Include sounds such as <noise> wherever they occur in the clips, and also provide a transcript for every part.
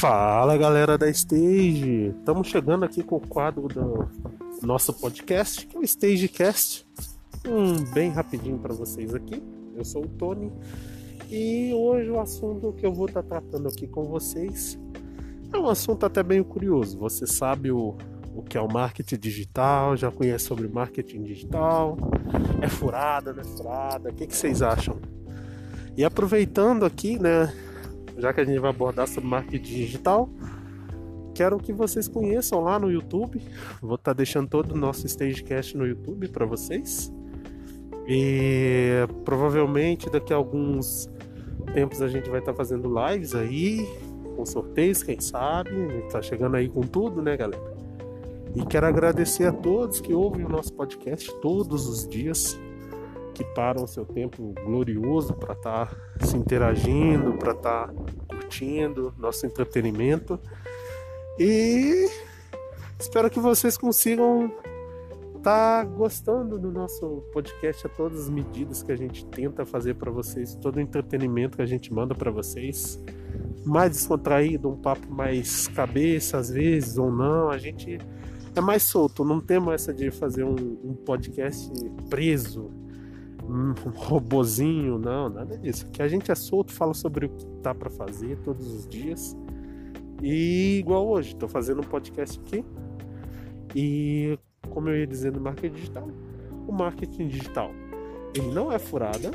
Fala galera da Stage, estamos chegando aqui com o quadro do nosso podcast, que é o Stagecast. Um bem rapidinho para vocês aqui. Eu sou o Tony e hoje o assunto que eu vou estar tá tratando aqui com vocês é um assunto até bem curioso. Você sabe o, o que é o marketing digital? Já conhece sobre marketing digital? É furada, não é furada? O que, que vocês acham? E aproveitando aqui, né? Já que a gente vai abordar sobre marketing digital, quero que vocês conheçam lá no YouTube. Vou estar tá deixando todo o nosso Stagecast no YouTube para vocês. E provavelmente daqui a alguns tempos a gente vai estar tá fazendo lives aí, com sorteios, quem sabe. Tá chegando aí com tudo, né, galera? E quero agradecer a todos que ouvem o nosso podcast todos os dias que param o seu tempo glorioso para estar tá se interagindo, para estar tá curtindo nosso entretenimento. E espero que vocês consigam estar tá gostando do nosso podcast a todas as medidas que a gente tenta fazer para vocês, todo o entretenimento que a gente manda para vocês. Mais descontraído, um papo mais cabeça às vezes ou não, a gente é mais solto, não temos essa de fazer um, um podcast preso um <laughs> robozinho, não, nada disso. Que a gente é solto, fala sobre o que tá para fazer todos os dias. E igual hoje, tô fazendo um podcast aqui. E como eu ia dizendo no marketing digital, o marketing digital ele não é furada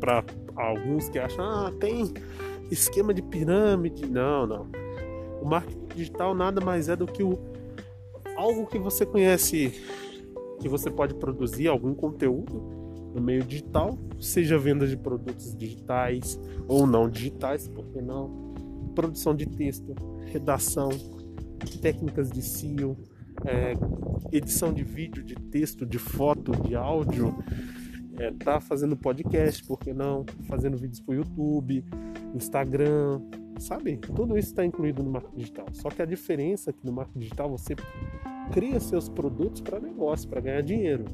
para alguns que acham, ah, tem esquema de pirâmide. Não, não. O marketing digital nada mais é do que o algo que você conhece que você pode produzir algum conteúdo no meio digital, seja venda de produtos digitais ou não digitais, por que não? Produção de texto, redação, técnicas de SEO, é, edição de vídeo, de texto, de foto, de áudio, é, tá fazendo podcast, por que não? Fazendo vídeos para o YouTube, Instagram, sabe? Tudo isso está incluído no marketing digital. Só que a diferença é que no marketing digital você cria seus produtos para negócio, para ganhar dinheiro.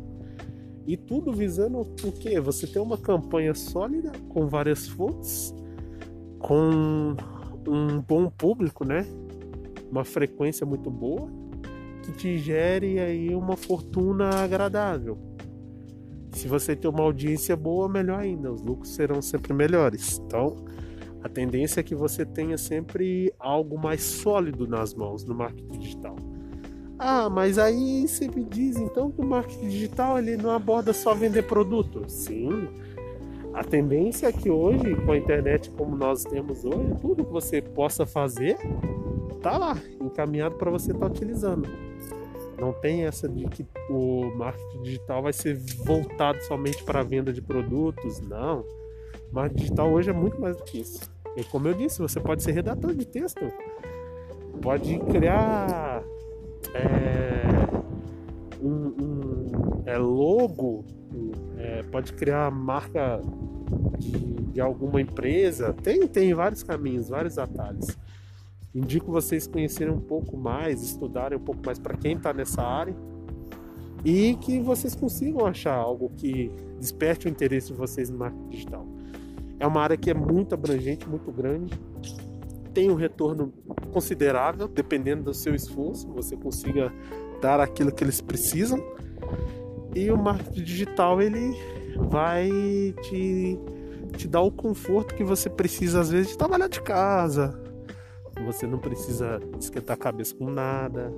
E tudo visando o quê? Você ter uma campanha sólida com várias fontes, com um bom público, né? Uma frequência muito boa que te gere aí uma fortuna agradável. Se você ter uma audiência boa, melhor ainda, os lucros serão sempre melhores. Então, a tendência é que você tenha sempre algo mais sólido nas mãos no marketing digital. Ah, mas aí você me diz então que o marketing digital ele não aborda só vender produto. Sim. A tendência é que hoje, com a internet como nós temos hoje, tudo que você possa fazer tá lá, encaminhado para você estar tá utilizando. Não tem essa de que o marketing digital vai ser voltado somente para a venda de produtos. Não. O marketing digital hoje é muito mais do que isso. E como eu disse, você pode ser redator de texto, pode criar é, um, um é logo, é, pode criar marca de, de, alguma empresa. Tem, tem vários caminhos, vários atalhos. Indico vocês conhecerem um pouco mais, estudarem um pouco mais para quem está nessa área e que vocês consigam achar algo que desperte o interesse de vocês no marketing digital. É uma área que é muito abrangente, muito grande tem um retorno considerável, dependendo do seu esforço, você consiga dar aquilo que eles precisam. E o marketing digital ele vai te, te dar o conforto que você precisa às vezes de trabalhar de casa. Você não precisa esquentar a cabeça com nada.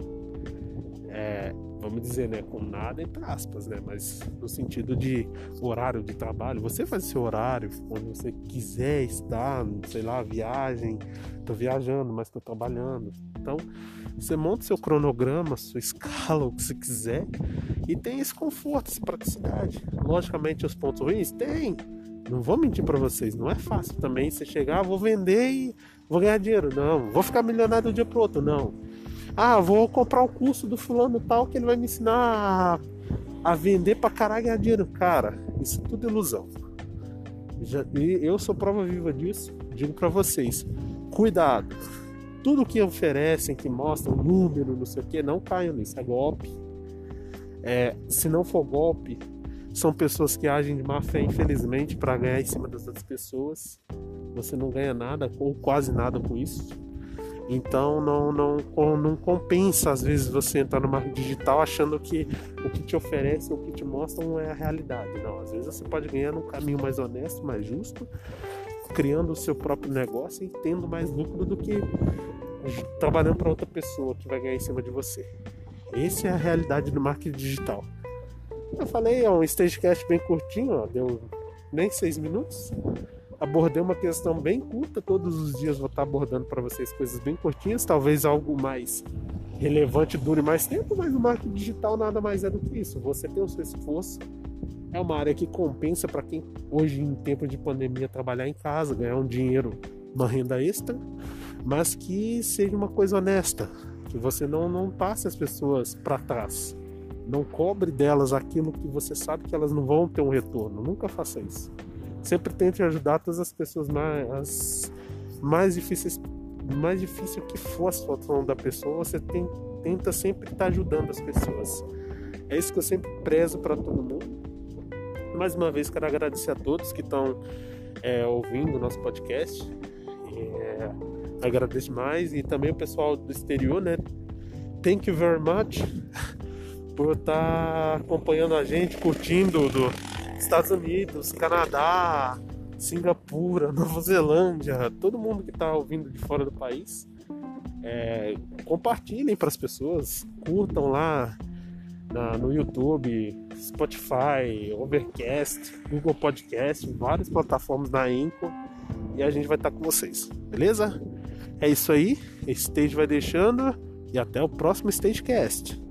É, vamos dizer, né, com nada entre aspas, né, mas no sentido de horário de trabalho, você faz seu horário quando você quiser estar, sei lá, viagem, tô viajando, mas tô trabalhando. Então, você monta seu cronograma, sua <laughs> escala, o que você quiser, e tem esse conforto, essa praticidade. Logicamente, os pontos ruins tem. Não vou mentir para vocês, não é fácil também você chegar, ah, vou vender e vou ganhar dinheiro. Não, vou ficar milionário do dia pro outro. Não ah, vou comprar o curso do fulano tal que ele vai me ensinar a, a vender pra caralho ganhar dinheiro. Cara, isso é tudo ilusão. Já, eu sou prova viva disso. Digo para vocês: cuidado. Tudo que oferecem, que mostram número, não sei o que, não caiam nisso. É golpe. É, se não for golpe, São pessoas que agem de má fé, infelizmente, para ganhar em cima das outras pessoas. Você não ganha nada ou quase nada com isso. Então não, não, não compensa às vezes você entrar no marketing digital achando que o que te oferece o que te mostra não é a realidade. Não, às vezes você pode ganhar num caminho mais honesto, mais justo, criando o seu próprio negócio e tendo mais lucro do que trabalhando para outra pessoa que vai ganhar em cima de você. Essa é a realidade do marketing digital. Eu falei, é um stagecast bem curtinho, ó, deu nem seis minutos. Abordei uma questão bem curta, todos os dias vou estar abordando para vocês coisas bem curtinhas, talvez algo mais relevante dure mais tempo, mas o marketing digital nada mais é do que isso. Você tem o seu esforço, é uma área que compensa para quem hoje em tempo de pandemia trabalhar em casa, ganhar um dinheiro, uma renda extra, mas que seja uma coisa honesta, que você não não passe as pessoas para trás. Não cobre delas aquilo que você sabe que elas não vão ter um retorno. Nunca faça isso. Sempre tente ajudar todas as pessoas mais, as mais difíceis, mais difícil que for a situação da pessoa, você tem, tenta sempre estar ajudando as pessoas. É isso que eu sempre prezo para todo mundo. Mais uma vez quero agradecer a todos que estão é, ouvindo o nosso podcast. É, agradeço mais e também o pessoal do exterior, né? Thank you very much <laughs> por estar tá acompanhando a gente, curtindo do Estados Unidos, Canadá, Singapura, <laughs> Nova Zelândia, todo mundo que está ouvindo de fora do país. É, compartilhem para as pessoas, curtam lá na, no YouTube, Spotify, Overcast, Google Podcast, várias plataformas da Anchor e a gente vai estar tá com vocês, beleza? É isso aí, Stage vai deixando e até o próximo Stagecast.